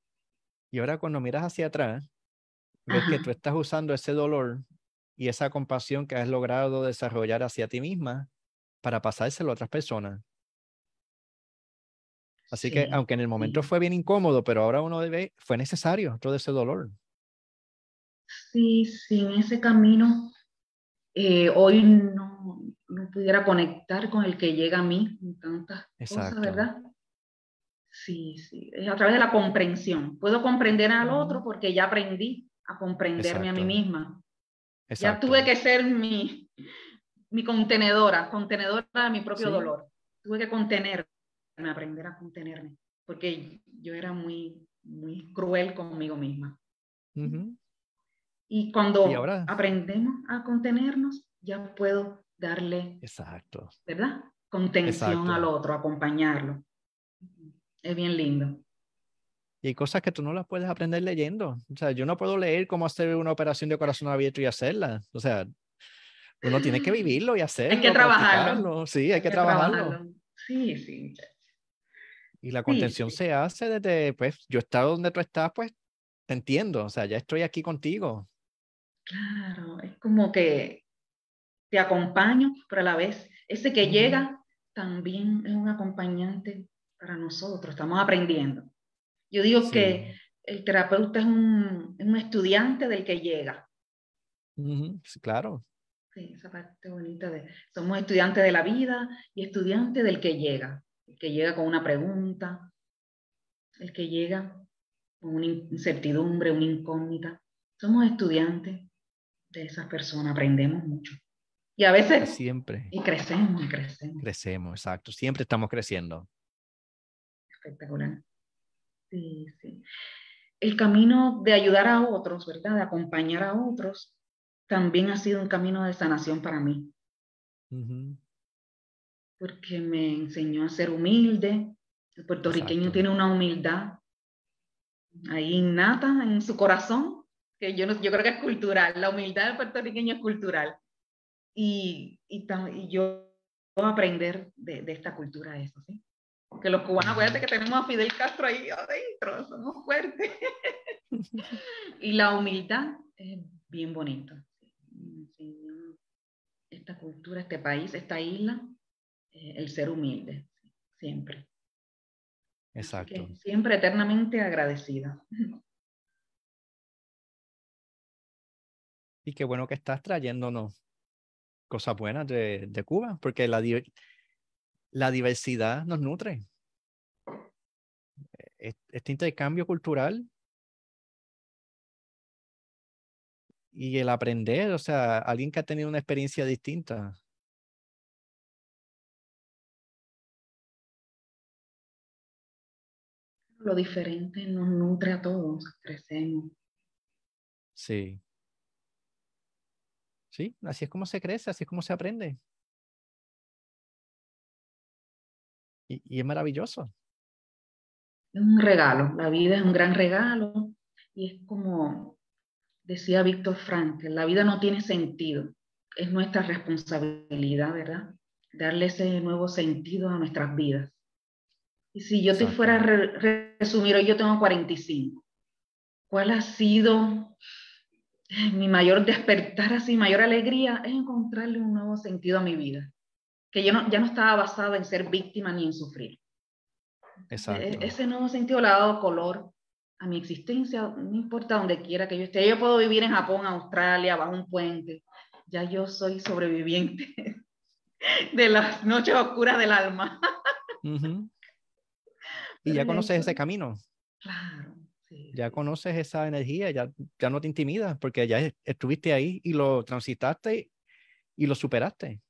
Y ahora cuando miras hacia atrás, ves que tú estás usando ese dolor y esa compasión que has logrado desarrollar hacia ti misma para pasárselo a otras personas. Así que, aunque en el momento fue bien incómodo, pero ahora uno debe, fue necesario todo ese dolor. Sí, sin ese camino, eh, hoy no, no, pudiera conectar con el que llega a mí tantas cosas, ¿verdad? Sí, sí, es a través de la comprensión. Puedo comprender al otro porque ya aprendí a comprenderme a mí misma. Ya tuve que ser mi, mi contenedora, contenedora de mi propio dolor. Tuve que contener aprender a contenerme, porque yo era muy, muy cruel conmigo misma. Y cuando aprendemos a contenernos, ya puedo darle, Exacto. ¿verdad? Contención al otro, acompañarlo. Es bien lindo. Y hay cosas que tú no las puedes aprender leyendo. O sea, yo no puedo leer cómo hacer una operación de corazón abierto y hacerla. O sea, uno tiene que vivirlo y hacerlo. Hay que trabajarlo. Sí, hay, que, trabajarlo. Sí, sí. Y la contención se hace desde, pues, yo he estado donde tú estás, pues, te entiendo, o sea, ya estoy aquí contigo. Claro, es como que te acompaño, pero a la vez, ese que llega también es un acompañante para nosotros, estamos aprendiendo. Yo digo que el terapeuta es un, un, estudiante del que llega. claro. Sí, esa parte bonita de, somos estudiantes de la vida y estudiantes del que llega el que llega con una pregunta, el que llega con una incertidumbre, una incógnita. Somos estudiantes de esas personas, aprendemos mucho. Y a veces... Siempre. Y crecemos, y crecemos. Crecemos, exacto. Siempre estamos creciendo. Espectacular. Sí, sí. El camino de ayudar a otros, ¿verdad? De acompañar a otros, también ha sido un camino de sanación para mí. Porque me enseñó a ser humilde. El puertorriqueño tiene una humildad ahí innata en su corazón, que yo, yo creo que es cultural. La humildad del puertorriqueño es cultural. Y, y, y yo puedo aprender de, de esta cultura eso, ¿sí? Que los cubanos, acuérdate que tenemos a Fidel Castro ahí adentro, somos fuertes. y la humildad es bien bonito. Esta cultura, este país, esta isla, el ser humilde, siempre. Exacto. Siempre eternamente agradecida. Y qué bueno que estás trayéndonos cosas buenas de, de Cuba, porque la, la diversidad nos nutre. E-, este intercambio cultural y el aprender, o sea, alguien que ha tenido una experiencia distinta. Lo diferente nos nutre a todos, crecemos. Sí. Sí, así es como se crece, así es como se aprende. Y, es maravilloso. Es un regalo, la vida es un gran regalo y es como decía Víctor Frank, la vida no tiene sentido, es nuestra responsabilidad, ¿verdad? Darle ese nuevo sentido a nuestras vidas. Y si yo te fuera a resumir, hoy yo tengo 45. ¿Cuál ha sido mi mayor despertar, así, mayor alegría? Es encontrarle un nuevo sentido a mi vida que yo no, ya no estaba basada en ser víctima ni en sufrir. E, Exacto. ese nuevo sentido le ha dado color a mi existencia, no importa donde quiera que yo esté. Yo puedo vivir en Japón, Australia, bajo un puente. Ya yo soy sobreviviente de las noches oscuras del alma. Y ya conoces ese camino. Claro. Ya conoces esa energía, ya, ya no te intimidas porque ya estuviste ahí y lo transitaste y lo superaste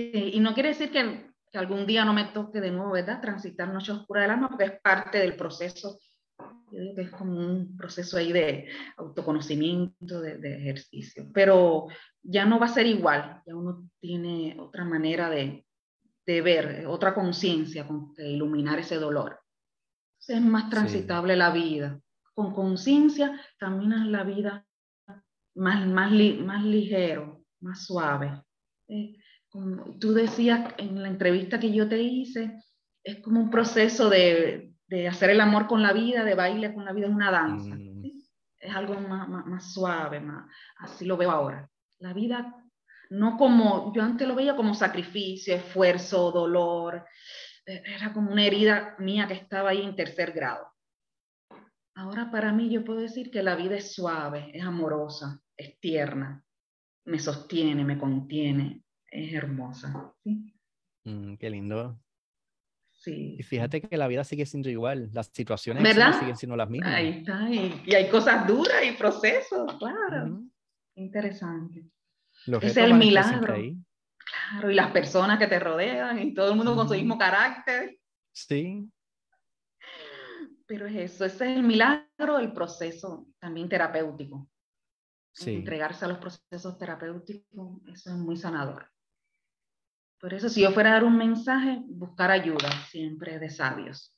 y no quiere decir que, que, algún día no me toque de nuevo, ¿verdad? Transitar noche oscura del alma, porque es parte del proceso. Yo digo que es como un proceso ahí de autoconocimiento, de, de ejercicio. Pero ya no va a ser igual, ya uno tiene otra manera de, de ver, otra conciencia con que iluminar ese dolor. Entonces es más transitable la vida. Con conciencia caminas la vida más, más, más ligero, más suave. Eh, tú decías en la entrevista que yo te hice, es como un proceso de, de hacer el amor con la vida, de baile con la vida, es una danza. Mm. Es algo más, más, suave, más, así lo veo ahora. La vida, no como, yo antes lo veía como sacrificio, esfuerzo, dolor, e, era como una herida mía que estaba ahí en tercer grado. Ahora para mí yo puedo decir que la vida es suave, es amorosa, es tierna, me sostiene, me contiene, es hermosa. ¿sí? Mm, qué lindo. Sí. Y fíjate que la vida sigue siendo igual, las situaciones siguen siendo las mismas. Ahí está, y, hay cosas duras y procesos, claro. Interesante. Es el milagro. Claro, y las personas que te rodean y todo el mundo con su mismo carácter. Sí. Pero es eso, ese es el milagro del proceso también terapéutico. Sí. Entregarse a los procesos terapéuticos, eso es muy sanador. Por eso, si yo fuera a dar un mensaje, buscar ayuda siempre de sabios.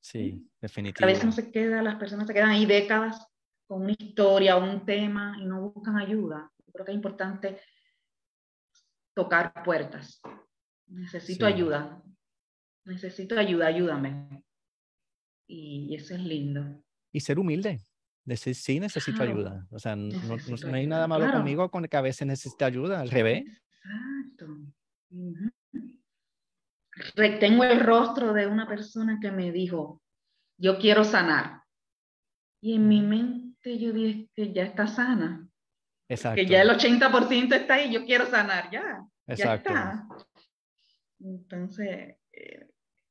Sí, definitivamente. A veces no se queda, las personas se quedan ahí décadas con una historia o un tema y no buscan ayuda. Creo que es importante tocar puertas. Necesito ayuda. Necesito ayuda, ayúdame. Y eso es lindo. Y ser humilde. Decir, sí, necesito ayuda. O sea, no, no, hay nada malo conmigo con que a veces necesite ayuda, al revés. Exacto. Tengo el rostro de una persona que me dijo, yo quiero sanar. Y en mi mente yo dije que ya está sana. Exacto. Que ya el 80% está ahí, yo quiero sanar, ya. Exacto. está. Entonces, eh,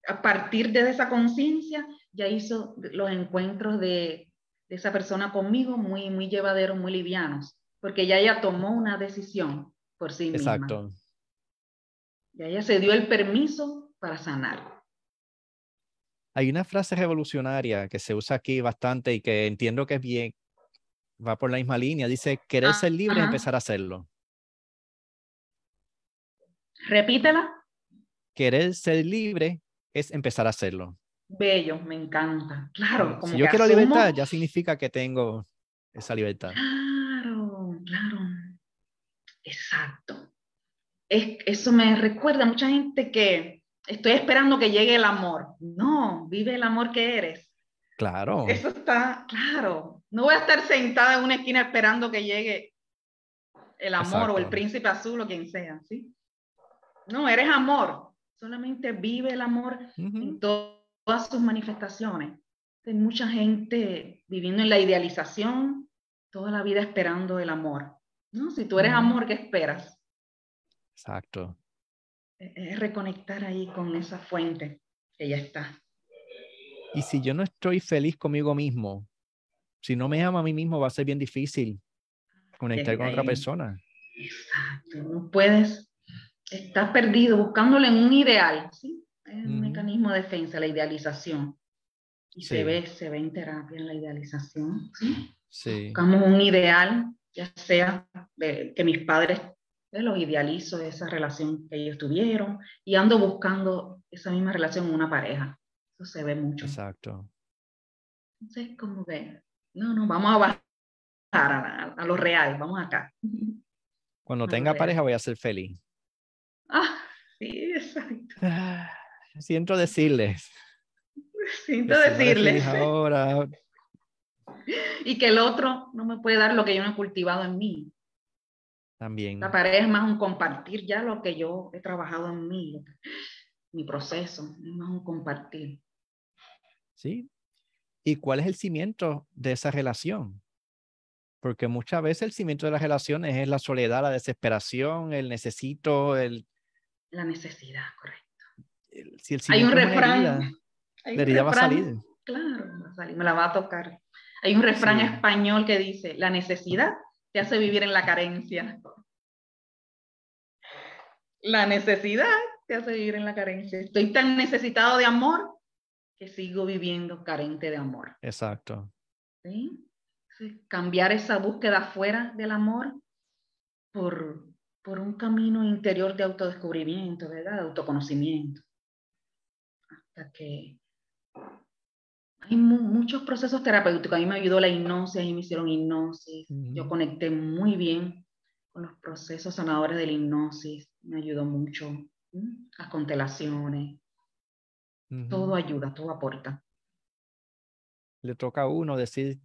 a partir de esa conciencia, ya hizo los encuentros de, de, esa persona conmigo muy, muy llevaderos, muy livianos. porque ya ella tomó una decisión por sí misma. Exacto. Ya ella se dio el permiso para sanar. Hay una frase revolucionaria que se usa aquí bastante y que entiendo que es bien, va por la misma línea. Dice, querer ah, ser libre y empezar a hacerlo. Repítela. Querer ser libre es empezar a hacerlo. Bello, me encanta. Claro, como si yo quiero libertad, ya significa que tengo esa libertad. Claro, claro. Exacto. Es, eso me recuerda a mucha gente que estoy esperando que llegue el amor. No, vive el amor que eres. Claro. Eso está claro. No voy a estar sentada en una esquina esperando que llegue el amor o el príncipe azul o quien sea, ¿sí? No, eres amor. Solamente vive el amor en todas sus manifestaciones. Hay mucha gente viviendo en la idealización, toda la vida esperando el amor. ¿no? Si tú eres amor, ¿qué esperas? Exacto. Es reconectar ahí con esa fuente que ya está. Y si yo no estoy feliz conmigo mismo, si no me amo a mí mismo, va a ser bien difícil conectar con otra persona. Exacto, no puedes, estás perdido buscándole en un ideal, ¿sí? Es un mecanismo de defensa, la idealización. Y se ve, se ve en terapia la idealización, ¿sí? sí. Buscamos un ideal, ya sea de, que mis padres los idealizo, esa relación que ellos tuvieron, y ando buscando esa misma relación en una pareja. Eso se ve mucho. Exacto. Entonces, como que, no, no, vamos a bajar a, lo real, vamos acá. Cuando tenga pareja voy a ser feliz. Ah, sí, exacto. siento decirles. Siento decirles. Ahora. Y que el otro no me puede dar lo que yo no he cultivado en mí. También. La pareja es más un compartir ya lo que yo he trabajado en mí, mi proceso, es más un compartir. Sí. ¿Y cuál es el cimiento de esa relación? Porque muchas veces el cimiento de las relaciones es la soledad, la desesperación, el necesito, el... La necesidad, correcto. si el Hay un refrán. la herida va a salir. Claro, va a salir, me la va a tocar. Hay un refrán español que dice, la necesidad te hace vivir en la carencia. La necesidad te hace vivir en la carencia. Estoy tan necesitado de amor que sigo viviendo carente de amor. Exacto. ¿Sí? Cambiar esa búsqueda fuera del amor por, por un camino interior de autodescubrimiento, ¿verdad? De autoconocimiento. Hasta que hay muchos procesos terapéuticos. A mí me ayudó la hipnosis, a mí me hicieron hipnosis. Yo conecté muy bien con los procesos sanadores de la hipnosis. Me ayudó mucho. Las constelaciones. Todo ayuda, todo aporta. Le toca a uno decir,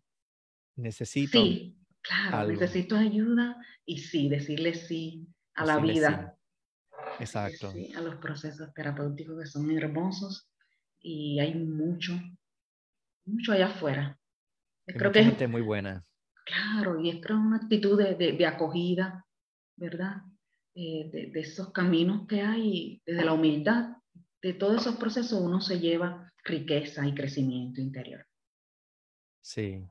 necesito. Sí, claro, necesito ayuda y sí, decirle sí a la vida. Exacto. a los procesos terapéuticos que son hermosos y hay mucho, mucho allá afuera. creo que es muy buena. Claro, y es creo una actitud de, de, acogida, ¿verdad? Eh, de, de, esos caminos que hay, desde la humildad, de todos esos procesos uno se lleva riqueza y crecimiento interior. Sí.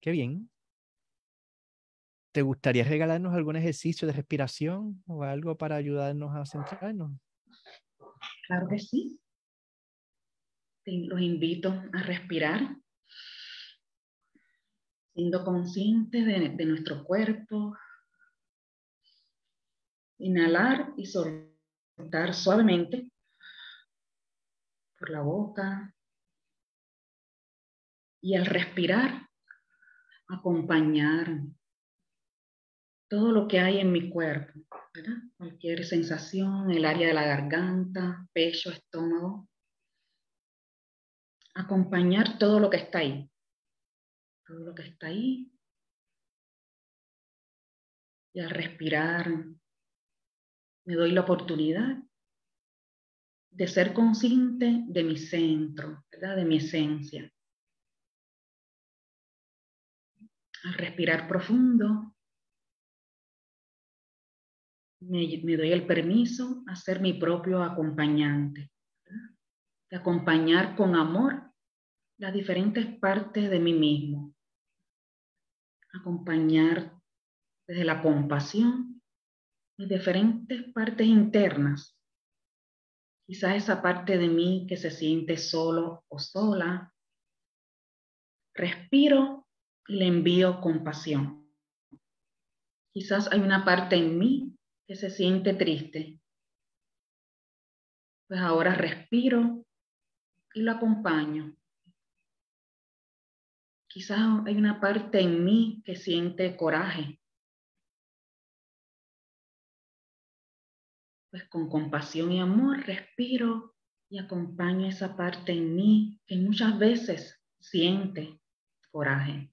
Qué bien. ¿Te gustaría regalarnos algún ejercicio de respiración o algo para ayudarnos a centrarnos? Claro que sí los invito a respirar, siendo conscientes de, nuestro cuerpo. Inhalar y soltar suavemente por la boca. Y al respirar, acompañar todo lo que hay en mi cuerpo, Cualquier sensación, el área de la garganta, pecho, estómago, acompañar todo lo que está ahí. Todo lo que está ahí. Y al respirar, me doy la oportunidad de ser consciente de mi centro, de mi esencia. Al respirar profundo, me, me, doy el permiso a ser mi propio acompañante, de acompañar con amor las diferentes partes de mí mismo. acompañar desde la compasión mis diferentes partes internas. Quizás esa parte de mí que se siente solo o sola. Respiro y le envío compasión. Quizás hay una parte en mí que se siente triste. Pues ahora respiro y lo acompaño. Quizás hay una parte en mí que siente coraje. Pues con compasión y amor respiro y acompaño esa parte en mí que muchas veces siente coraje.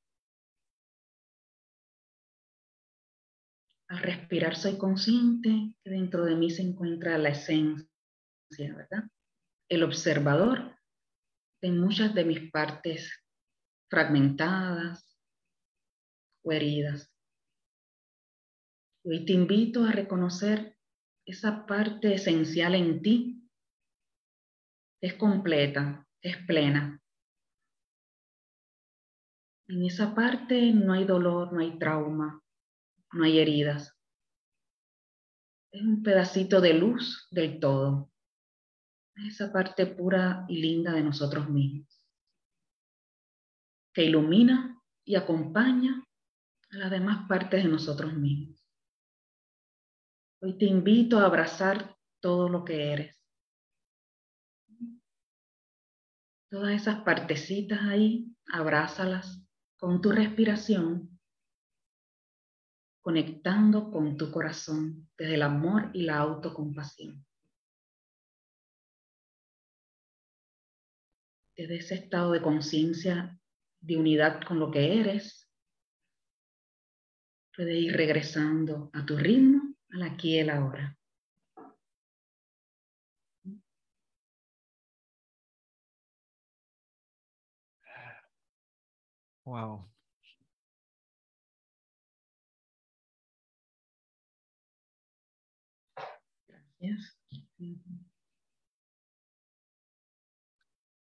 Al respirar soy consciente que dentro de mí se encuentra la esencia, ¿verdad? El observador de muchas de mis partes fragmentadas o heridas. Hoy te invito a reconocer esa parte esencial en ti, es completa, es plena. En esa parte no hay dolor, no hay trauma, no hay heridas. Es un pedacito de luz del todo. Esa parte pura y linda de nosotros mismos, que ilumina y acompaña a las demás partes de nosotros mismos. Hoy te invito a abrazar todo lo que eres. Todas esas partecitas ahí, abrázalas con tu respiración conectando con tu corazón desde el amor y la autocompasión. Desde ese estado de conciencia, de unidad con lo que eres, puedes ir regresando a tu ritmo, al aquí y el ahora. Wow.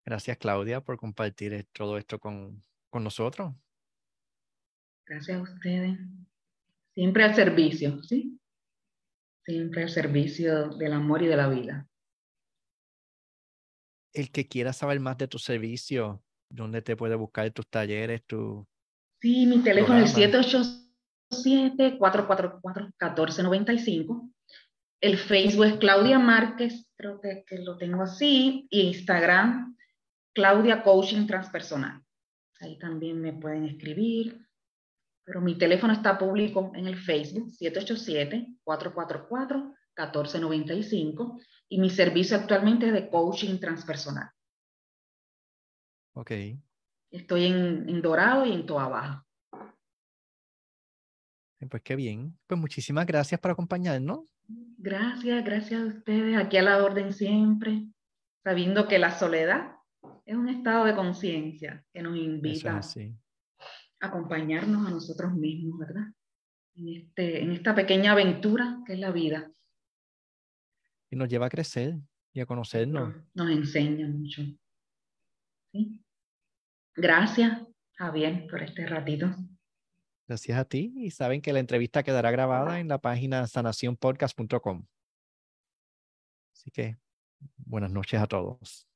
Gracias. Claudia, por compartir todo esto con, con nosotros. Gracias a ustedes. Siempre al servicio, ¿sí? Siempre al servicio del amor y de la vida. El que quiera saber más de tu servicio, ¿dónde te puede buscar tus talleres, tu... Sí, mi teléfono es 787-444-1495 el Facebook es Claudia Márquez, creo que, lo tengo así, y Instagram, Claudia Coaching Transpersonal. Ahí también me pueden escribir. Pero mi teléfono está público en el Facebook, 787-444-1495, y mi servicio actualmente es de coaching transpersonal. Ok. Estoy en, en Dorado y en Toa Baja. Pues qué bien. Pues muchísimas gracias por acompañarnos. Gracias, gracias a ustedes, aquí a la orden siempre, sabiendo que la soledad es un estado de conciencia que nos invita a acompañarnos a nosotros mismos, ¿verdad? En, este, en esta pequeña aventura que es la vida. Y nos lleva a crecer y a conocernos. Nos enseña mucho. ¿Sí? Gracias, Javier, por este ratito. Gracias a ti y saben que la entrevista quedará grabada en la página sanacionpodcast.com. Así que buenas noches a todos.